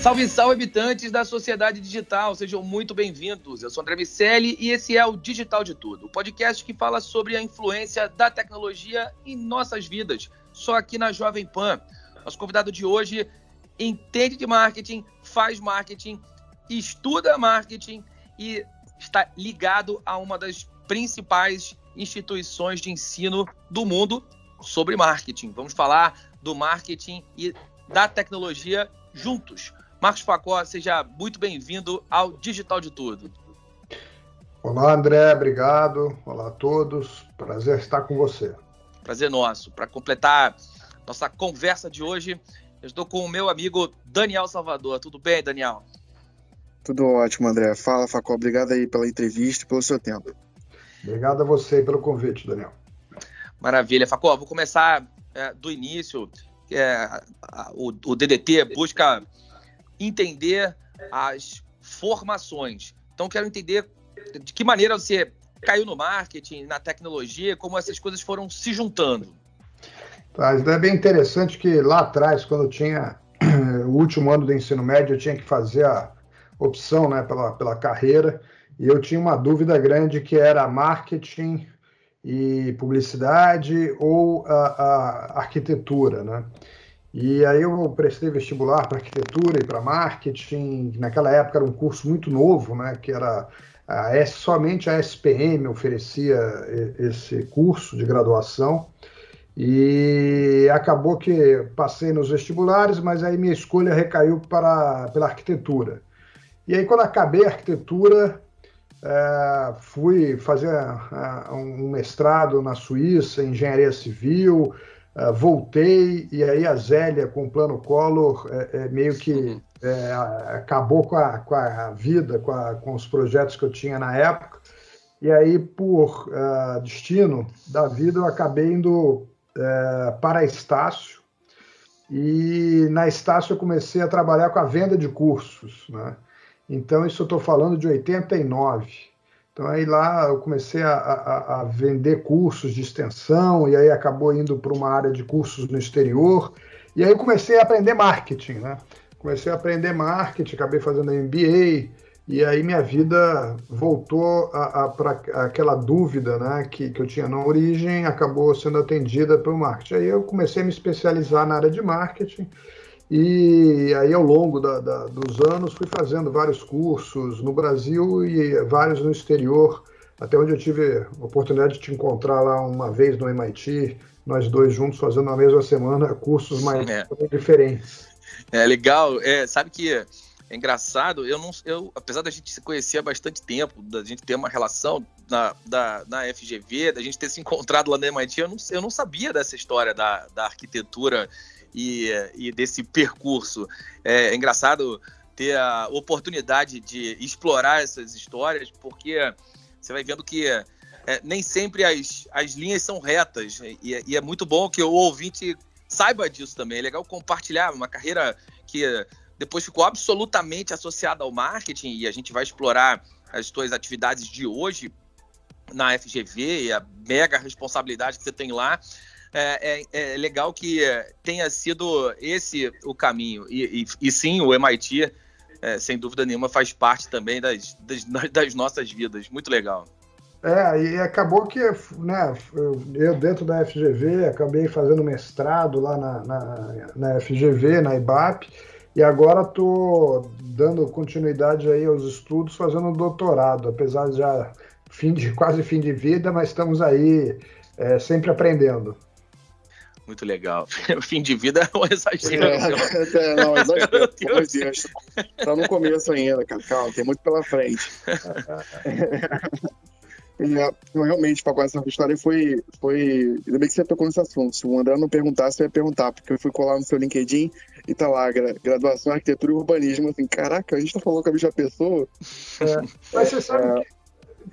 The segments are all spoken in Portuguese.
Salve, salve, habitantes da sociedade digital, sejam muito bem-vindos. Eu sou André Miceli e esse é o Digital de Tudo, o podcast que fala sobre a influência da tecnologia em nossas vidas, só aqui na Jovem Pan. Nosso convidado de hoje entende de marketing, faz marketing, estuda marketing e está ligado a uma das principais instituições de ensino do mundo sobre marketing. Vamos falar do marketing e da tecnologia juntos. Marcos Facó, seja muito bem-vindo ao Digital de Tudo. Olá, André, obrigado. Olá a todos. Prazer estar com você. Prazer nosso. Para completar nossa conversa de hoje, eu estou com o meu amigo Daniel Salvador. Tudo bem, Daniel? Tudo ótimo, André. Fala, Facó. Obrigado aí pela entrevista e pelo seu tempo. Obrigado a você pelo convite, Daniel. Maravilha. Facó, vou começar é, do início. É, o, o DDT busca entender as formações. Então, quero entender de que maneira você caiu no marketing, na tecnologia, como essas coisas foram se juntando. Tá, é bem interessante que lá atrás, quando eu tinha o último ano do ensino médio, eu tinha que fazer a opção né, pela, pela carreira, e eu tinha uma dúvida grande que era marketing e publicidade ou a, a arquitetura, né? E aí eu prestei vestibular para arquitetura e para marketing. Naquela época era um curso muito novo, né? Que era a, somente a SPM oferecia esse curso de graduação. E acabou que passei nos vestibulares, mas aí minha escolha recaiu para pela arquitetura. E aí quando acabei a arquitetura, é, fui fazer é, um mestrado na Suíça, em engenharia civil, Uh, voltei e aí a Zélia com o plano Collor é, é, meio que é, acabou com a, com a vida, com, a, com, os projetos que eu tinha na época. E aí, por uh, destino da vida, eu acabei indo uh, para a Estácio. E na Estácio eu comecei a trabalhar com a venda de cursos. Né? Então, isso eu estou falando de 89. Então aí lá eu comecei a, a, a, vender cursos de extensão e aí acabou indo para uma área de cursos no exterior e aí comecei a aprender marketing, né? Comecei a aprender marketing, acabei fazendo MBA e aí minha vida voltou para aquela dúvida, né, que, que eu tinha na origem, acabou sendo atendida pelo marketing. Aí eu comecei a me especializar na área de marketing e aí, ao longo da, da, dos anos, fui fazendo vários cursos no Brasil e vários no exterior, até onde eu tive a oportunidade de te encontrar lá uma vez no MIT, nós dois juntos fazendo na mesma semana cursos mais é. diferentes. É legal, é, sabe que é engraçado, eu não, eu, apesar da gente se conhecer há bastante tempo, da gente ter uma relação na, da, na FGV, da gente ter se encontrado lá no MIT, eu não, eu não sabia dessa história da, da arquitetura e, e desse percurso. É, é engraçado ter a oportunidade de explorar essas histórias, porque você vai vendo que é, nem sempre as, as linhas são retas, e, e, é muito bom que o ouvinte saiba disso também. É legal compartilhar uma carreira que depois ficou absolutamente associada ao marketing, e a gente vai explorar as suas atividades de hoje na FGV e a mega responsabilidade que você tem lá. É, é, é legal que tenha sido esse o caminho. E, e, e sim, o MIT, é, sem dúvida nenhuma, faz parte também das, das, das nossas vidas. Muito legal. É, e acabou que né, eu, dentro da FGV, acabei fazendo mestrado lá na, na, na FGV, na IBAP, e agora estou dando continuidade aí aos estudos, fazendo doutorado, apesar de já fim de, quase fim de vida, mas estamos aí é, sempre aprendendo. Muito legal. O fim de vida é um exagero. É, é, não, exagero. Está no começo ainda, cara. Calma, tem muito pela frente. É, realmente, para essa história foi, foi. Ainda bem que você tocou nesse assunto. Se o André não perguntasse, eu ia perguntar, porque eu fui colar no seu LinkedIn e tá lá, graduação em arquitetura e urbanismo. Assim, caraca, a gente tá falando com a mesma pessoa. É, mas você sabe, é... que,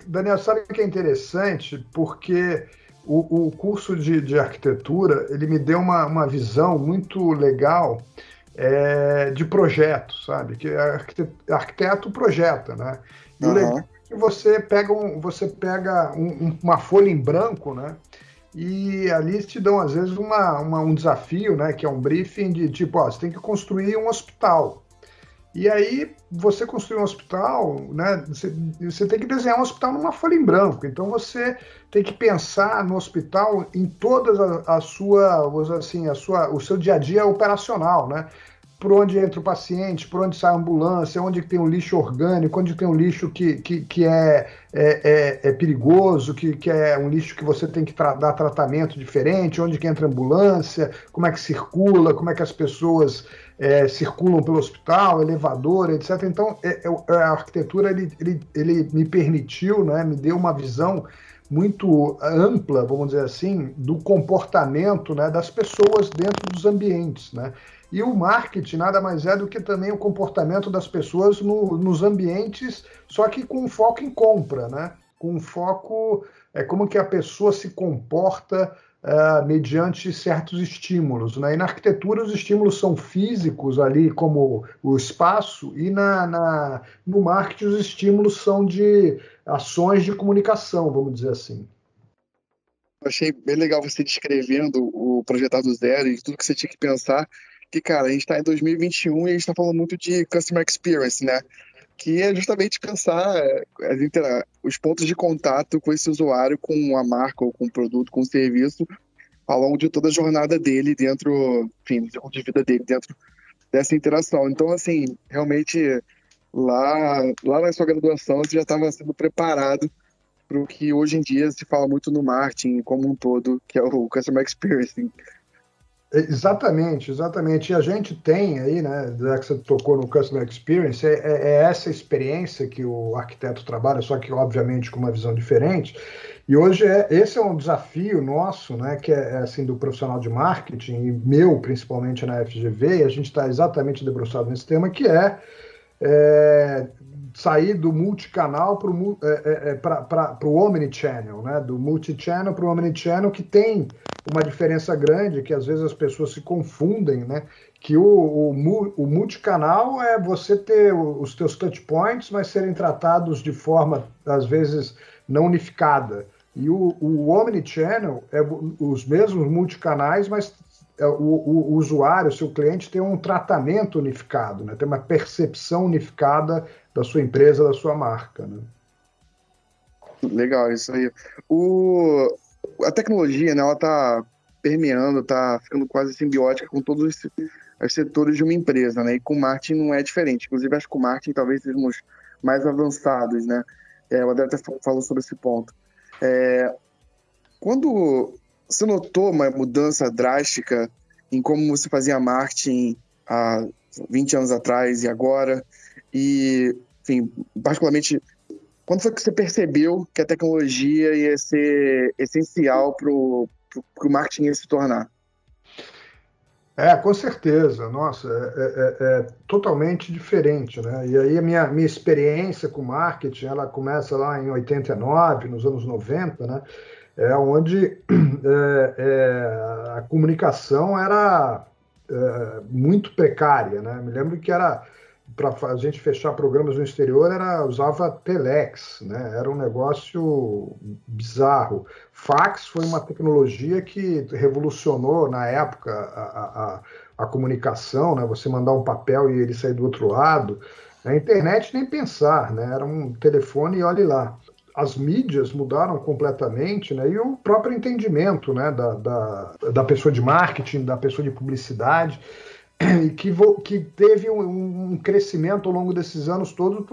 Daniel, sabe o que é interessante? Porque o, o curso de, de, arquitetura ele me deu uma, uma visão muito legal é, de projeto, sabe? Que arquiteto, arquiteto projeta, né? E uhum. o legal que você pega, um, você pega um, uma folha em branco, né? E ali te dão, às vezes, uma, uma, um desafio, né? Que é um briefing de tipo, ó, você tem que construir um hospital. E aí, você construir um hospital, né? Você, você tem que desenhar um hospital numa folha em branco. Então, você tem que pensar no hospital em todas a, a sua, assim, a sua, o seu dia a dia operacional, né? por onde entra o paciente, por onde sai a ambulância, onde tem um lixo orgânico, onde tem um lixo que, que, que é, é, é, é perigoso, que, que é um lixo que você tem que tra dar tratamento diferente, onde que entra a ambulância, como é que circula, como é que as pessoas é, circulam pelo hospital, elevador, etc. Então, é, é, a arquitetura ele, ele, ele me permitiu, né, me deu uma visão muito ampla, vamos dizer assim, do comportamento né, das pessoas dentro dos ambientes. Né? E o marketing nada mais é do que também o comportamento das pessoas no, nos ambientes, só que com foco em compra, né? Com foco é como que a pessoa se comporta uh, mediante certos estímulos. Né? E na arquitetura os estímulos são físicos ali, como o espaço, e na, na, no marketing os estímulos são de ações de comunicação, vamos dizer assim. achei bem legal você descrevendo o projetado zero e tudo que você tinha que pensar que, cara, a gente está em 2021 e a gente está falando muito de customer experience, né? Que é justamente pensar é, os pontos de contato com esse usuário, com a marca ou com o produto, com o serviço, ao longo de toda a jornada dele dentro, enfim, de vida dele dentro dessa interação. Então, assim, realmente lá, lá na sua graduação você já estava sendo preparado para o que hoje em dia se fala muito no marketing como um todo, que é o customer experience. Exatamente, exatamente. E a gente tem aí, né, já que você tocou no Customer Experience, é, é, é, essa experiência que o arquiteto trabalha, só que obviamente com uma visão diferente. E hoje é, esse é um desafio nosso, né, que é, é assim do profissional de marketing, e meu principalmente na FGV, e a gente está exatamente debruçado nesse tema, que é, é sair do multicanal para o é, é, é omnichannel, né? do multichannel para o omnichannel, que tem uma diferença grande, que às vezes as pessoas se confundem, né? que o, o, o multicanal é você ter os teus touch points, mas serem tratados de forma, às vezes, não unificada. E o, o omnichannel é os mesmos multicanais, mas é, o, o, o, usuário, o seu cliente, tem um tratamento unificado, né? tem uma percepção unificada da sua empresa, da sua marca. Né? Legal, isso aí. O, a tecnologia, né, ela está permeando, está ficando quase simbiótica com todos os, os, setores de uma empresa, né? E com marketing não é diferente. Inclusive, acho que o marketing talvez sejamos mais avançados, né? É, o André até falou sobre esse ponto. É, quando você notou uma mudança drástica em como você fazia marketing há 20 anos atrás e agora? E, enfim, particularmente, quando foi que você percebeu que a tecnologia ia ser essencial para o marketing se tornar? É, com certeza. Nossa, é, é, é, é, totalmente diferente, né? E aí a minha, minha experiência com marketing, ela começa lá em 89, nos anos 90, né? é, onde é, é, a comunicação era é, muito precária. Né? Me lembro que era para a gente fechar programas no exterior era usava telex, né? Era um negócio bizarro. Fax foi uma tecnologia que revolucionou na época a, a, a comunicação, né? Você mandar um papel e ele sair do outro lado. A internet nem pensar, né? Era um telefone e olhe lá as mídias mudaram completamente, né? E o próprio entendimento, né, da, da, da pessoa de marketing, da pessoa de publicidade, que, que teve um, um, crescimento ao longo desses anos todos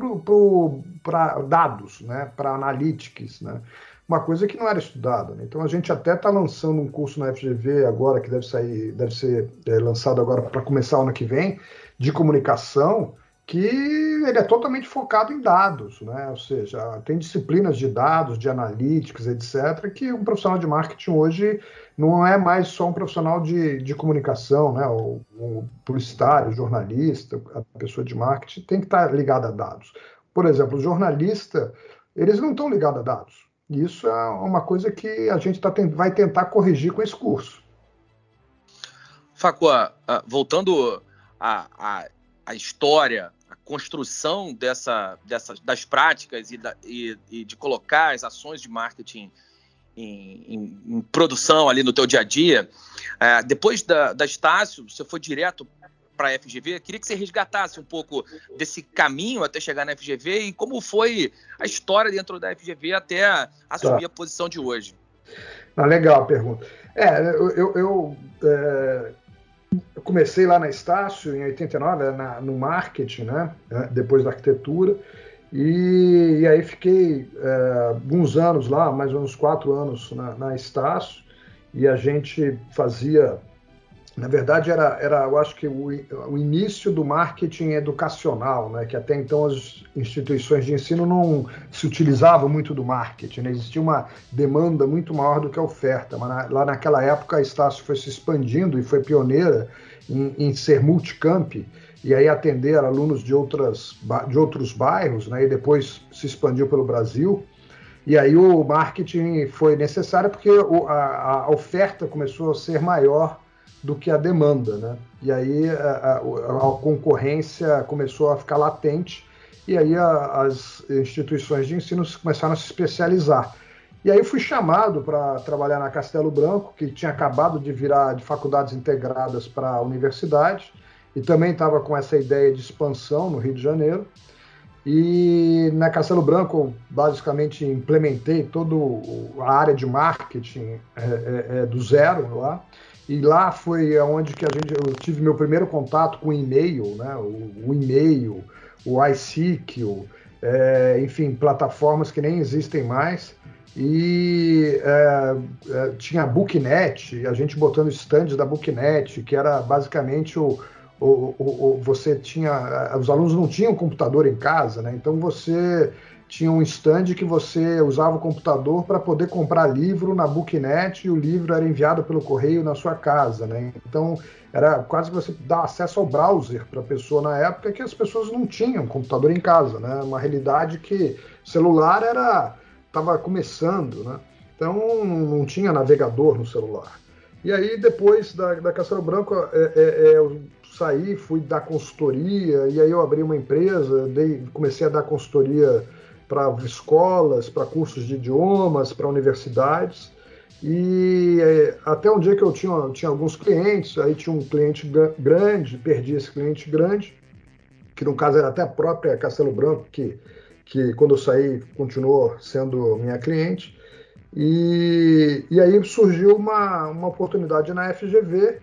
para dados, né, para analytics, né? Uma coisa que não era estudada. Né? Então a gente até está lançando um curso na FGV agora que deve sair, deve ser é, lançado agora para começar ano que vem, de comunicação, que ele é totalmente focado em dados, né? ou seja, tem disciplinas de dados, de analíticos, etc., que um profissional de marketing hoje não é mais só um profissional de, de comunicação, né? o, o publicitário, o jornalista, a pessoa de marketing tem que estar ligado a dados. Por exemplo, o jornalista, eles não estão ligados a dados. Isso é uma coisa que a gente tá, vai tentar corrigir com esse curso. Facua, voltando a, a a história, a construção dessa, dessa, das práticas e, da, e, e de colocar as ações de marketing em, em, em produção ali no teu dia a dia. É, depois da, da Estácio, você foi direto para a FGV. Queria que você resgatasse um pouco desse caminho até chegar na FGV e como foi a história dentro da FGV até assumir tá. a posição de hoje. Ah, legal a pergunta. É, eu, eu, eu é, eu comecei lá na Estácio, em 89, na, no marketing, né? É, depois da arquitetura. E, e aí fiquei é, alguns anos lá, mais ou menos quatro anos na, na Estácio, e a gente fazia na verdade, era, era eu acho que o, o, início do marketing educacional, né? que até então as instituições de ensino não se utilizavam muito do marketing, né? existia uma demanda muito maior do que a oferta, mas na, lá naquela época a Estácio foi se expandindo e foi pioneira em, em ser multicamp, e aí atender alunos de, outras, de outros bairros, né? e depois se expandiu pelo Brasil, e aí o marketing foi necessário porque a, a oferta começou a ser maior do que a demanda, né? E aí a, a, a concorrência começou a ficar latente e aí a, as instituições de ensino começaram a se especializar. E aí fui chamado para trabalhar na Castelo Branco, que tinha acabado de virar de faculdades integradas para a universidade, e também estava com essa ideia de expansão no Rio de Janeiro. E na Castelo Branco, basicamente, implementei toda a área de marketing é, é, é, do zero lá. E lá foi onde que a gente, eu tive meu primeiro contato com o e-mail, né? o, o e-mail, o iSeek, é, enfim, plataformas que nem existem mais. E é, é, tinha a Booknet, a gente botando stands da Booknet, que era basicamente o, o, o, o, você tinha. Os alunos não tinham computador em casa, né? Então você tinha um stand que você usava o computador para poder comprar livro na Booknet e o livro era enviado pelo correio na sua casa, né? Então era quase que você dar acesso ao browser para a pessoa na época que as pessoas não tinham computador em casa, né? Uma realidade que celular era estava começando, né? Então não tinha navegador no celular. E aí depois da, da Castelo Branco é, é, é, eu saí, fui dar consultoria e aí eu abri uma empresa, dei, comecei a dar consultoria para escolas, para cursos de idiomas, para universidades. E é, até um dia que eu tinha, tinha alguns clientes, aí tinha um cliente grande, perdi esse cliente grande, que no caso era até a própria Castelo Branco, que, que quando eu saí continuou sendo minha cliente. E, e aí surgiu uma, uma oportunidade na FGV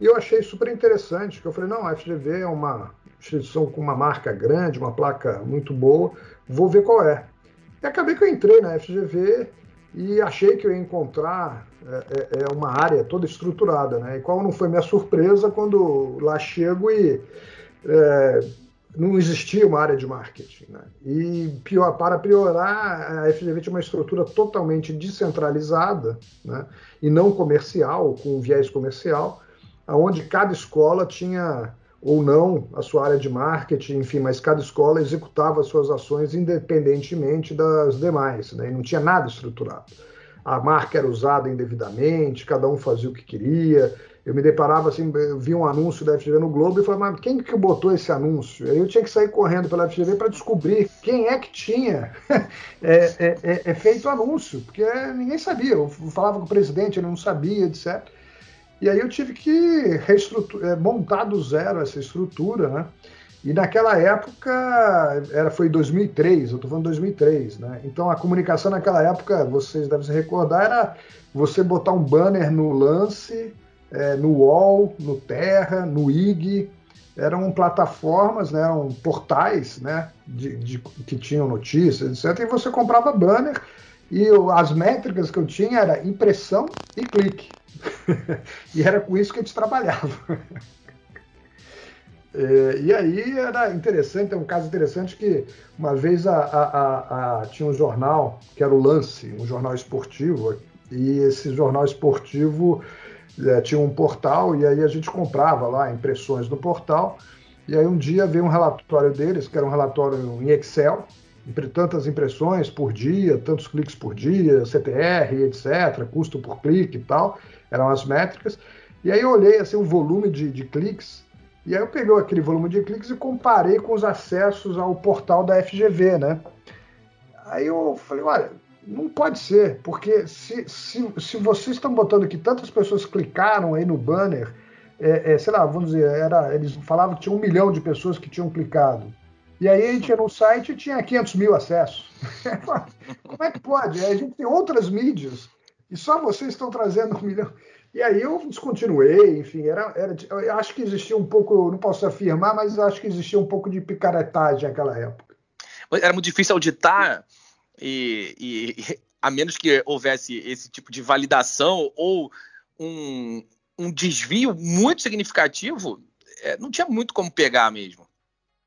e eu achei super interessante, que eu falei, não, a FGV é uma instituição com uma marca grande, uma placa muito boa, vou ver qual é. E acabei que eu entrei na FGV e achei que eu ia encontrar é, é, é, uma área toda estruturada, né? E qual não foi minha surpresa quando lá chego e é, não existia uma área de marketing, né? E pior, para piorar, a FGV tinha uma estrutura totalmente descentralizada, né? E não comercial, com viés comercial, aonde cada escola tinha ou não a sua área de marketing, enfim, mas cada escola executava as suas ações independentemente das demais, né? e não tinha nada estruturado. A marca era usada indevidamente, cada um fazia o que queria, eu me deparava assim, eu vi um anúncio da FGV no Globo e falava, mas quem que botou esse anúncio? Aí eu tinha que sair correndo pela FGV para descobrir quem é que tinha é, é, é, é, feito o anúncio, porque ninguém sabia. Eu falava com o presidente, ele não sabia, etc. E aí eu tive que é, montar do zero essa estrutura, né? E naquela época, era, foi 2003, eu estou falando 2003, né? Então a comunicação naquela época, vocês devem se recordar, era você botar um banner no lance, é, no UOL, no Terra, no IG, eram plataformas, né, eram portais né, de, de, que tinham notícias, etc. E você comprava banner e eu, as métricas que eu tinha era impressão e clique. e era com isso que a gente trabalhava. é, e aí era interessante, é um caso interessante que uma vez a, a, a, tinha um jornal, que era o Lance, um jornal esportivo, e esse jornal esportivo é, tinha um portal e aí a gente comprava lá impressões no portal. E aí um dia veio um relatório deles, que era um relatório em Excel, tantas impressões por dia, tantos cliques por dia, CTR, etc., custo por clique e tal, eram as métricas. E aí eu olhei assim, o volume de, de cliques, e aí eu peguei aquele volume de cliques e comparei com os acessos ao portal da FGV, né? Aí eu falei, olha, não pode ser, porque se, se, se vocês estão botando que tantas pessoas clicaram aí no banner, é, é, sei lá, vamos dizer, era, eles falavam que tinha um milhão de pessoas que tinham clicado. E aí a gente ia no site e tinha 500 mil acessos. Como é que pode? A gente tem outras mídias e só vocês estão trazendo um milhão. E aí eu descontinuei, enfim, era, era, eu acho que existia um pouco, não posso afirmar, mas acho que existia um pouco de picaretagem naquela época. Era muito difícil auditar e, e, a menos que houvesse esse tipo de validação ou um, um desvio muito significativo, é, não tinha muito como pegar mesmo.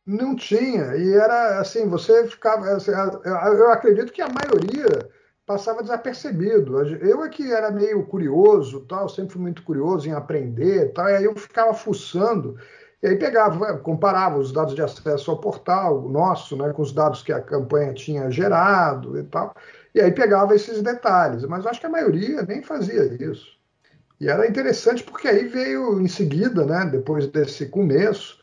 Não tinha, e era assim, você ficava. Assim, eu acredito que a maioria passava desapercebido. Eu é que era meio curioso, tal, sempre fui muito curioso em aprender, tal, e aí eu ficava fuçando e aí pegava, comparava os dados de acesso ao portal nosso, né, com os dados que a campanha tinha gerado e tal, e aí pegava esses detalhes. Mas acho que a maioria nem fazia isso. E era interessante porque aí veio em seguida, né, depois desse começo,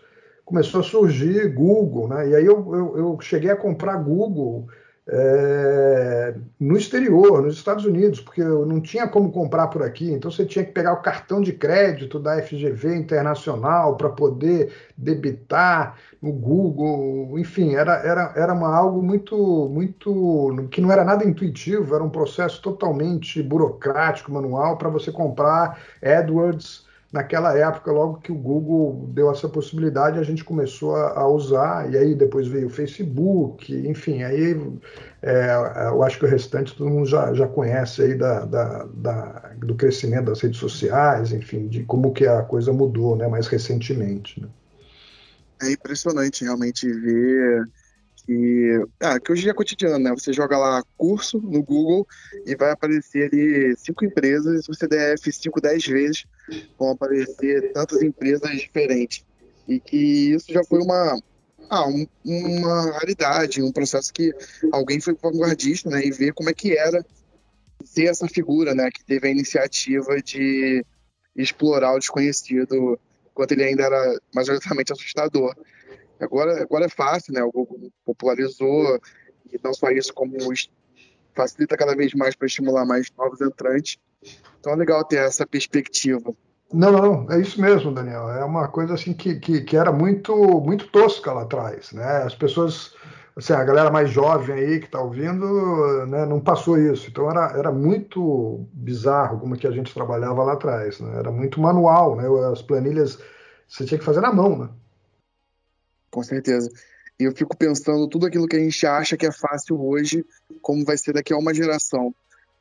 começou a surgir Google, né? E aí eu, eu, eu cheguei a comprar Google é, no exterior, nos Estados Unidos, porque eu não tinha como comprar por aqui, então você tinha que pegar o cartão de crédito da FGV Internacional para poder debitar no Google, enfim, era, era, era uma, algo muito, muito que não era nada intuitivo, era um processo totalmente burocrático, manual, para você comprar AdWords naquela época, logo que o Google deu essa possibilidade, a gente começou a, a usar, e aí depois veio o Facebook, enfim, aí é, eu acho que o restante todo mundo já, já conhece aí da, da, da, do crescimento das redes sociais, enfim, de como que a coisa mudou, né, mais recentemente. Né? É impressionante realmente ver que, ah, que hoje é cotidiano, né? Você joga lá curso no Google e vai aparecer ali cinco empresas, se você der F5 dez vezes, vão aparecer tantas empresas diferentes. E que isso já foi uma, ah, um, uma raridade, um processo que alguém foi vanguardista, né? E ver como é que era ser essa figura, né? Que teve a iniciativa de explorar o desconhecido, enquanto ele ainda era majoritariamente assustador. Agora, agora é fácil, né? O Google popularizou e não só isso, como facilita cada vez mais para estimular mais novos entrantes. Então é legal ter essa perspectiva. Não, não, é isso mesmo, Daniel. É uma coisa assim que, que, que era muito muito tosca lá atrás, né? As pessoas, assim, a galera mais jovem aí que está ouvindo, né, não passou isso. Então era, era muito bizarro como que a gente trabalhava lá atrás, né? Era muito manual, né? As planilhas você tinha que fazer na mão, né? Com certeza. E eu fico pensando tudo aquilo que a gente acha que é fácil hoje, como vai ser daqui a uma geração.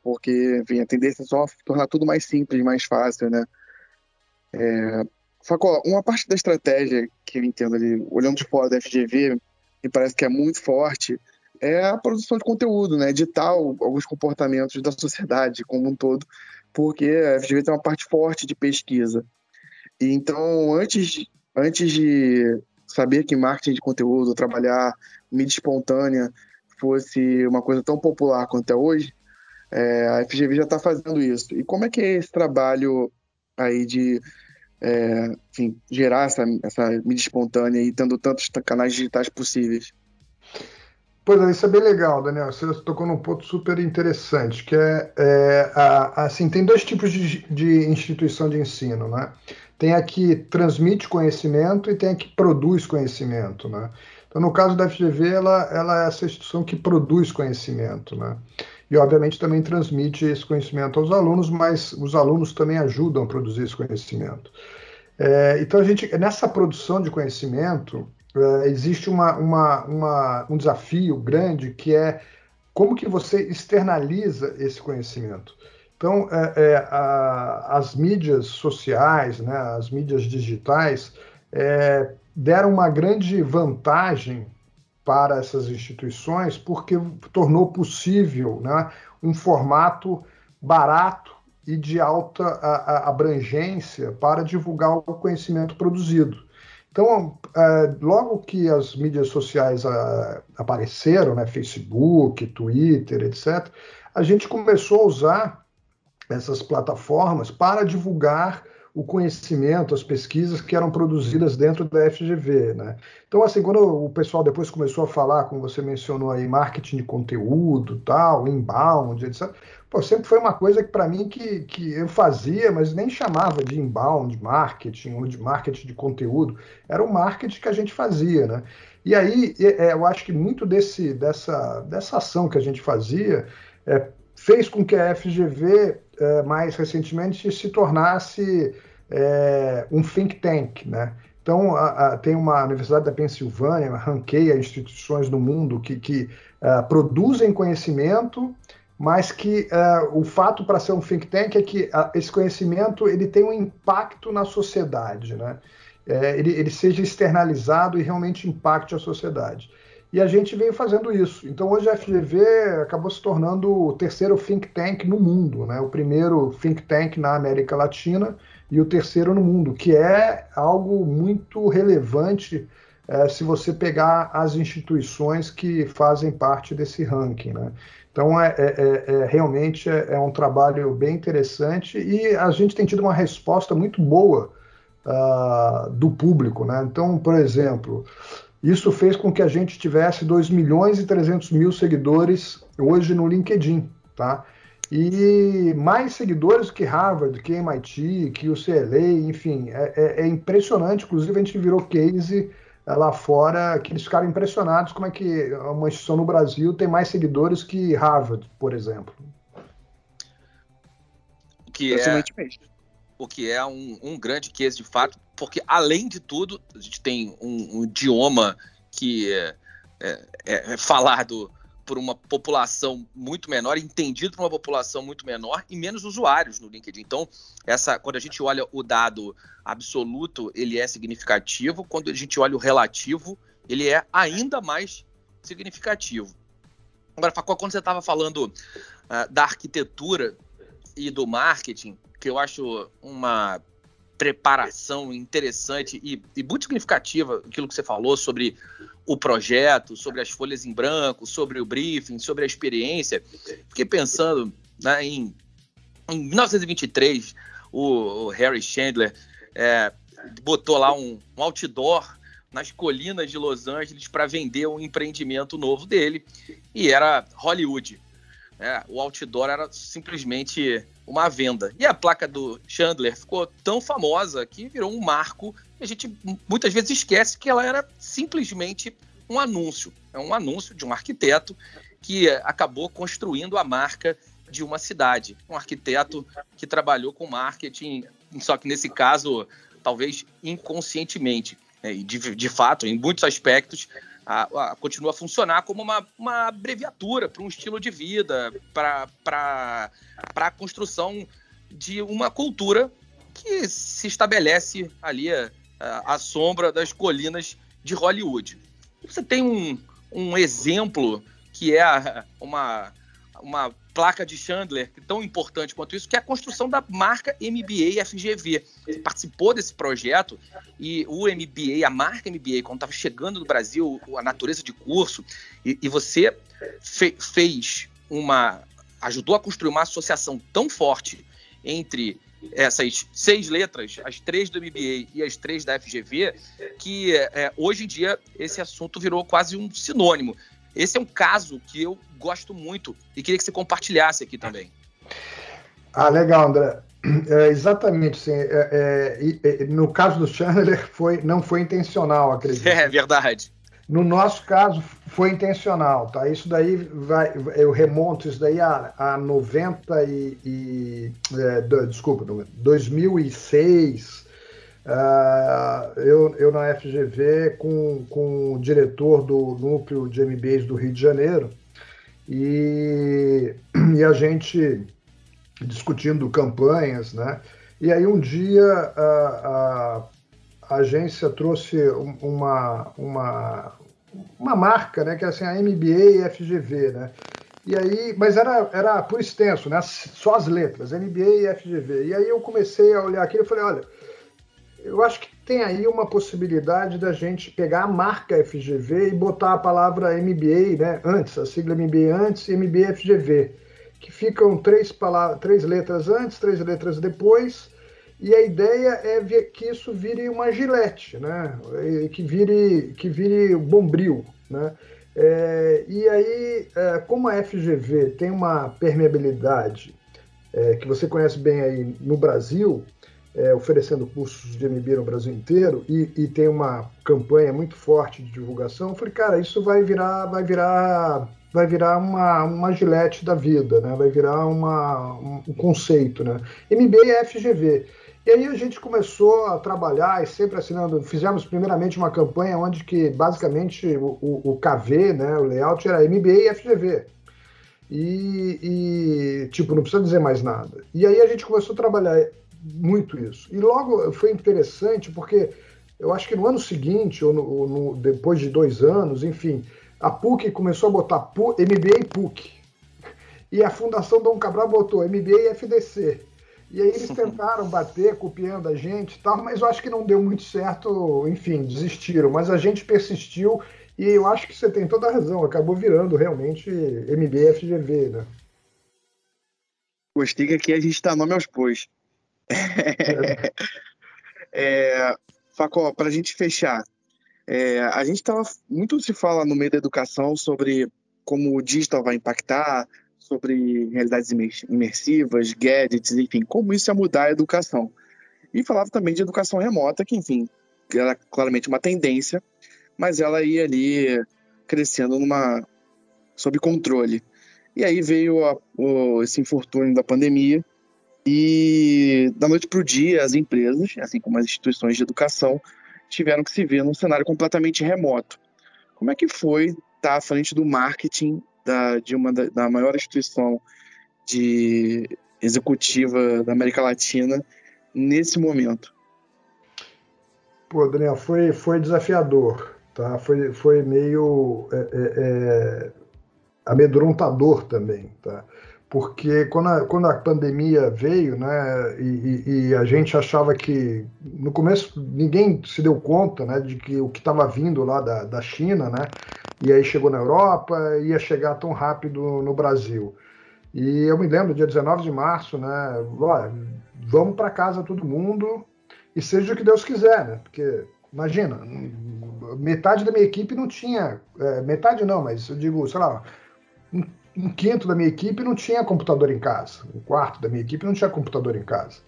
Porque, enfim, a tendência é só tornar tudo mais simples, mais fácil, né? É... Facó, uma parte da estratégia que eu entendo ali, olhando de fora da FGV, me parece que é muito forte, é a produção de conteúdo, né? Editar alguns comportamentos da sociedade como um todo, porque a FGV tem uma parte forte de pesquisa. E então, antes, antes de saber que marketing de conteúdo, trabalhar mídia espontânea fosse uma coisa tão popular quanto é hoje, é, a FGV já está fazendo isso. E como é que é esse trabalho aí de é, enfim, gerar essa, essa mídia espontânea e tendo tantos canais digitais possíveis. Pois é, isso é bem legal, Daniel. Você tocou num ponto super interessante, que é, é a, assim, tem dois tipos de, de, instituição de ensino, né? Tem a que transmite conhecimento e tem a que produz conhecimento, né? Então, no caso da FGV, ela, ela é essa instituição que produz conhecimento, né? E, obviamente, também transmite esse conhecimento aos alunos, mas os alunos também ajudam a produzir esse conhecimento. É, então, a gente, nessa produção de conhecimento, é, existe uma, uma, uma, um desafio grande que é como que você externaliza esse conhecimento. Então, é, é, a, as mídias sociais, né, as mídias digitais, é, deram uma grande vantagem para essas instituições porque tornou possível né, um formato barato e de alta abrangência para divulgar o conhecimento produzido. Então, é, logo que as mídias sociais é, apareceram, né, Facebook, Twitter, etc., a gente começou a usar essas plataformas para divulgar o conhecimento, as pesquisas que eram produzidas dentro da FGV, né? Então, assim, quando o pessoal depois começou a falar, como você mencionou aí, marketing de conteúdo, tal, inbound, etc., pô, sempre foi uma coisa que para mim que, que eu fazia, mas nem chamava de inbound marketing ou de marketing de conteúdo, era o marketing que a gente fazia, né? E aí, é, eu acho que muito desse, dessa, dessa ação que a gente fazia é, fez com que a FGV, é, mais recentemente, se tornasse é, um think tank, né? Então, a, a, tem uma Universidade da Pensilvânia, ranqueia instituições no mundo que, que uh, produzem conhecimento, mas que uh, o fato para ser um think tank é que uh, esse conhecimento ele tem um impacto na sociedade, né? É, ele, ele, seja externalizado e realmente impacte a sociedade. E a gente veio fazendo isso. Então hoje a FGV acabou se tornando o terceiro think tank no mundo, né? O primeiro think tank na América Latina e o terceiro no mundo, que é algo muito relevante é, se você pegar as instituições que fazem parte desse ranking. Né? Então, é, é, é, é realmente é, é, um trabalho bem interessante e a gente tem tido uma resposta muito boa uh, do público. Né? Então, por exemplo, isso fez com que a gente tivesse 2 milhões e 300 mil seguidores hoje no LinkedIn. Tá? E mais seguidores que Harvard, que MIT, que o CLA, enfim, é, é, é impressionante. Inclusive, a gente virou case é, lá fora que eles ficaram impressionados como é que uma instituição no Brasil tem mais seguidores que Harvard, por exemplo. O que é, o que é um, um, grande case de fato, porque além de tudo, a gente tem um, um idioma que é, é, é falado por uma população muito menor, entendido por uma população muito menor e menos usuários no LinkedIn. Então, essa, quando a gente olha o dado absoluto, ele é significativo. Quando a gente olha o relativo, ele é ainda mais significativo. Agora, Facó, quando você estava falando uh, da arquitetura e do marketing, que eu acho uma preparação interessante e, e, muito significativa aquilo que você falou sobre o projeto, sobre as folhas em branco, sobre o briefing, sobre a experiência. Fiquei pensando né, em, em 1923, o, o Harry Chandler é, botou lá um, um outdoor nas colinas de Los Angeles para vender um empreendimento novo dele e era Hollywood. É, o outdoor era simplesmente uma venda. E a placa do Chandler ficou tão famosa que virou um marco. E a gente muitas vezes esquece que ela era simplesmente um anúncio. É um anúncio de um arquiteto que acabou construindo a marca de uma cidade. Um arquiteto que trabalhou com marketing, só que nesse caso, talvez inconscientemente. É, e de, de fato, em muitos aspectos, a, a, continua a funcionar como uma, uma abreviatura para um estilo de vida, para a construção de uma cultura que se estabelece ali à sombra das colinas de Hollywood. Você tem um, um exemplo que é uma, uma placa de Chandler tão importante quanto isso, que é a construção da marca MBA FGV. Você participou desse projeto e o MBA, a marca MBA, quando estava chegando no Brasil, a natureza de curso, e, e você fe, fez uma. ajudou a construir uma associação tão forte entre essas seis letras, as três do MBA e as três da FGV, que é, hoje em dia esse assunto virou quase um sinônimo. Esse é um caso que eu gosto muito e queria que você compartilhasse aqui também. Ah, legal, André. É, exatamente, sim. É, é, no caso do Chandler, foi, não foi intencional, acredito. É verdade. No nosso caso, foi intencional, tá? Isso daí vai, eu remonto isso daí a, a 90 e, e é, desculpa, 2006. Uh, eu, eu na FGV com, com o diretor do núcleo de MBAs do Rio de Janeiro e, e a gente discutindo campanhas, né? E aí um dia a, a, a agência trouxe uma, uma, uma marca, né? Que é assim, a MBA e FGV, né? E aí, mas era, era por extenso, né? Só as letras, MBA e FGV. E aí eu comecei a olhar aquilo e falei, olha, eu acho que tem aí uma possibilidade da gente pegar a marca FGV e botar a palavra MBA, né? Antes, a sigla MBA antes e MBA FGV que ficam três, palavras, três letras antes, três letras depois, e a ideia é que isso vire uma gilete, né? que vire, que vire bombril. Né? É, e aí, é, como a FGV tem uma permeabilidade é, que você conhece bem aí no Brasil, é, oferecendo cursos de MBA no Brasil inteiro e, e, tem uma campanha muito forte de divulgação, eu falei, cara, isso vai virar, vai virar vai virar uma, uma gilete da vida, né? vai virar uma, um, conceito. Né? MBA e FGV. E aí a gente começou a trabalhar e sempre assinando, fizemos primeiramente uma campanha onde que basicamente o, o, o KV, né, o layout era MBA e FGV. E, e, tipo, não precisa dizer mais nada. E aí a gente começou a trabalhar muito isso. E logo foi interessante porque eu acho que no ano seguinte, ou, no, ou no, depois de dois anos, enfim, a PUC começou a botar PUC, MBA e PUC. E a Fundação Dom Cabral botou MBA e FDC. E aí eles tentaram bater, copiando a gente e tal, mas eu acho que não deu muito certo, enfim, desistiram. Mas a gente persistiu e eu acho que você tem toda a razão, acabou virando realmente MBA e FGV, né? Gostei que aqui a gente está nome aos bois. É. é, Facó, para a gente fechar, é, a gente estava muito se fala no meio da educação sobre como o digital vai impactar, sobre realidades imersivas, gadgets, enfim, como isso ia mudar a educação. E falava também de educação remota, que enfim, era claramente uma tendência, mas ela ia ali crescendo numa sob controle. E aí veio a, o, esse infortúnio da pandemia e da noite para o dia as empresas, assim como as instituições de educação, tiveram que se ver num cenário completamente remoto. Como é que foi estar à frente do marketing da, de uma da, da maior instituição de executiva da América Latina nesse momento? Pô, Daniel, foi, foi desafiador, tá? Foi, foi meio é, é, é amedrontador também, tá? Porque quando a, quando a pandemia veio, né, e, e, a gente achava que no começo ninguém se deu conta, né, de que o que estava vindo lá da, da China, né, e aí chegou na Europa, ia chegar tão rápido no Brasil. E eu me lembro, dia 19 de março, né, vamos para casa todo mundo e seja o que Deus quiser, né, porque imagina, metade da minha equipe não tinha, é, metade não, mas eu digo, sei lá, um quinto da minha equipe não tinha computador em casa, um quarto da minha equipe não tinha computador em casa.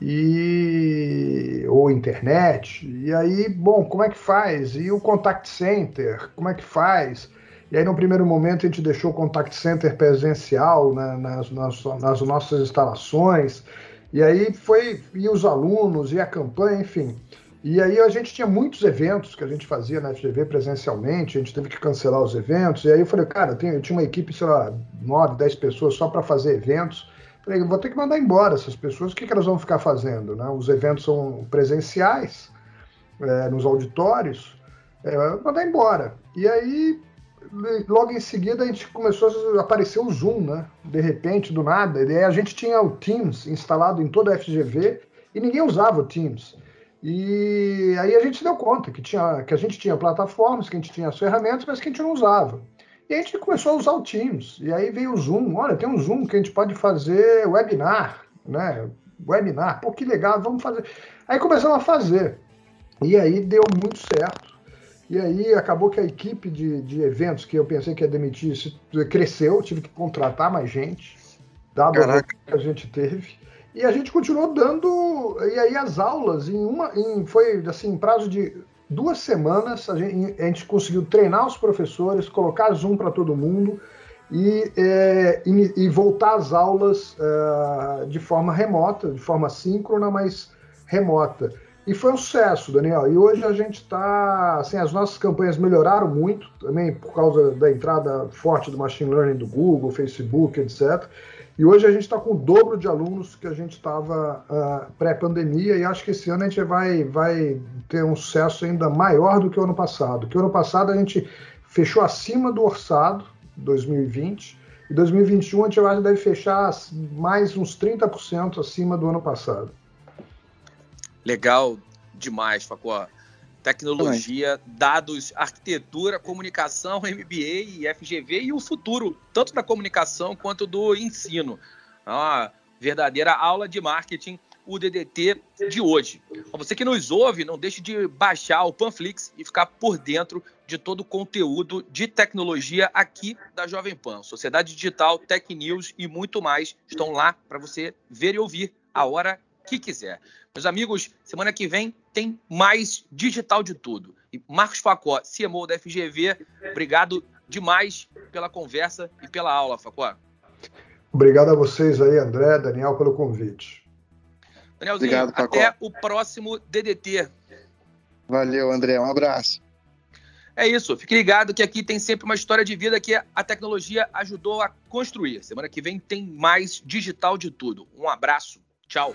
E ou internet. E aí, bom, como é que faz? E o contact center, como é que faz? E aí, no primeiro momento, a gente deixou o contact center presencial né, nas, nas, nas nossas instalações. E aí foi, e os alunos, e a campanha, enfim. E aí a gente tinha muitos eventos que a gente fazia na FGV presencialmente, a gente teve que cancelar os eventos. E aí eu falei, cara, eu, tinha uma equipe, sei lá, 9, 10 pessoas só para fazer eventos. Falei, vou ter que mandar embora essas pessoas, o que, que elas vão ficar fazendo? Né? Os eventos são presenciais, é, nos auditórios, é, mandar embora. E aí, logo em seguida, a gente começou a aparecer o Zoom, né? De repente, do nada. E aí a gente tinha o Teams instalado em toda a FGV e ninguém usava o Teams. E aí a gente se deu conta que, tinha, que a gente tinha plataformas, que a gente tinha as ferramentas, mas que a gente não usava. E a gente começou a usar o Teams. E aí veio o Zoom. Olha, tem um Zoom que a gente pode fazer webinar, né? webinar, pô, que legal, vamos fazer. Aí começamos a fazer. E aí deu muito certo. E aí acabou que a equipe de, de eventos que eu pensei que ia demitir cresceu, tive que contratar mais gente, dado a que a gente teve. E a gente continuou dando. E aí as aulas, em uma. Em, foi assim, em prazo de duas semanas, a gente, a gente conseguiu treinar os professores, colocar Zoom para todo mundo e, é, e, e, voltar às aulas é, de forma remota, de forma síncrona, mas remota. E foi um sucesso, Daniel. E hoje a gente está. Assim, as nossas campanhas melhoraram muito, também por causa da entrada forte do machine learning do Google, Facebook, etc. E hoje a gente está com o dobro de alunos que a gente estava uh, ah, pré-pandemia, e acho que esse ano a gente vai, vai ter um sucesso ainda maior do que o ano passado. Que o ano passado a gente fechou acima do orçado, 2020, e 2021 a gente vai, deve fechar mais uns 30% acima do ano passado. Legal demais, Facó. Tecnologia, dados, arquitetura, comunicação, MBA e FGV e o futuro, tanto da comunicação quanto do ensino. Uma verdadeira aula de marketing, o DDT de hoje. Você que nos ouve, não deixe de baixar o Panflix e ficar por dentro de todo o conteúdo de tecnologia aqui da Jovem Pan. Sociedade Digital, Tech News e muito mais estão lá para você ver e ouvir a hora que quiser. Meus amigos, semana que vem tem mais digital de tudo. E Marcos Facó, CMO da FGV, obrigado demais pela conversa e pela aula, Facó. Obrigado a vocês aí, André, Daniel, pelo convite. Danielzinho, Obrigado, até o próximo DDT. Valeu, André. Um abraço. É isso. Fique ligado que aqui tem sempre uma história de vida que a tecnologia ajudou a construir. Semana que vem tem mais digital de tudo. Um abraço. Tchau.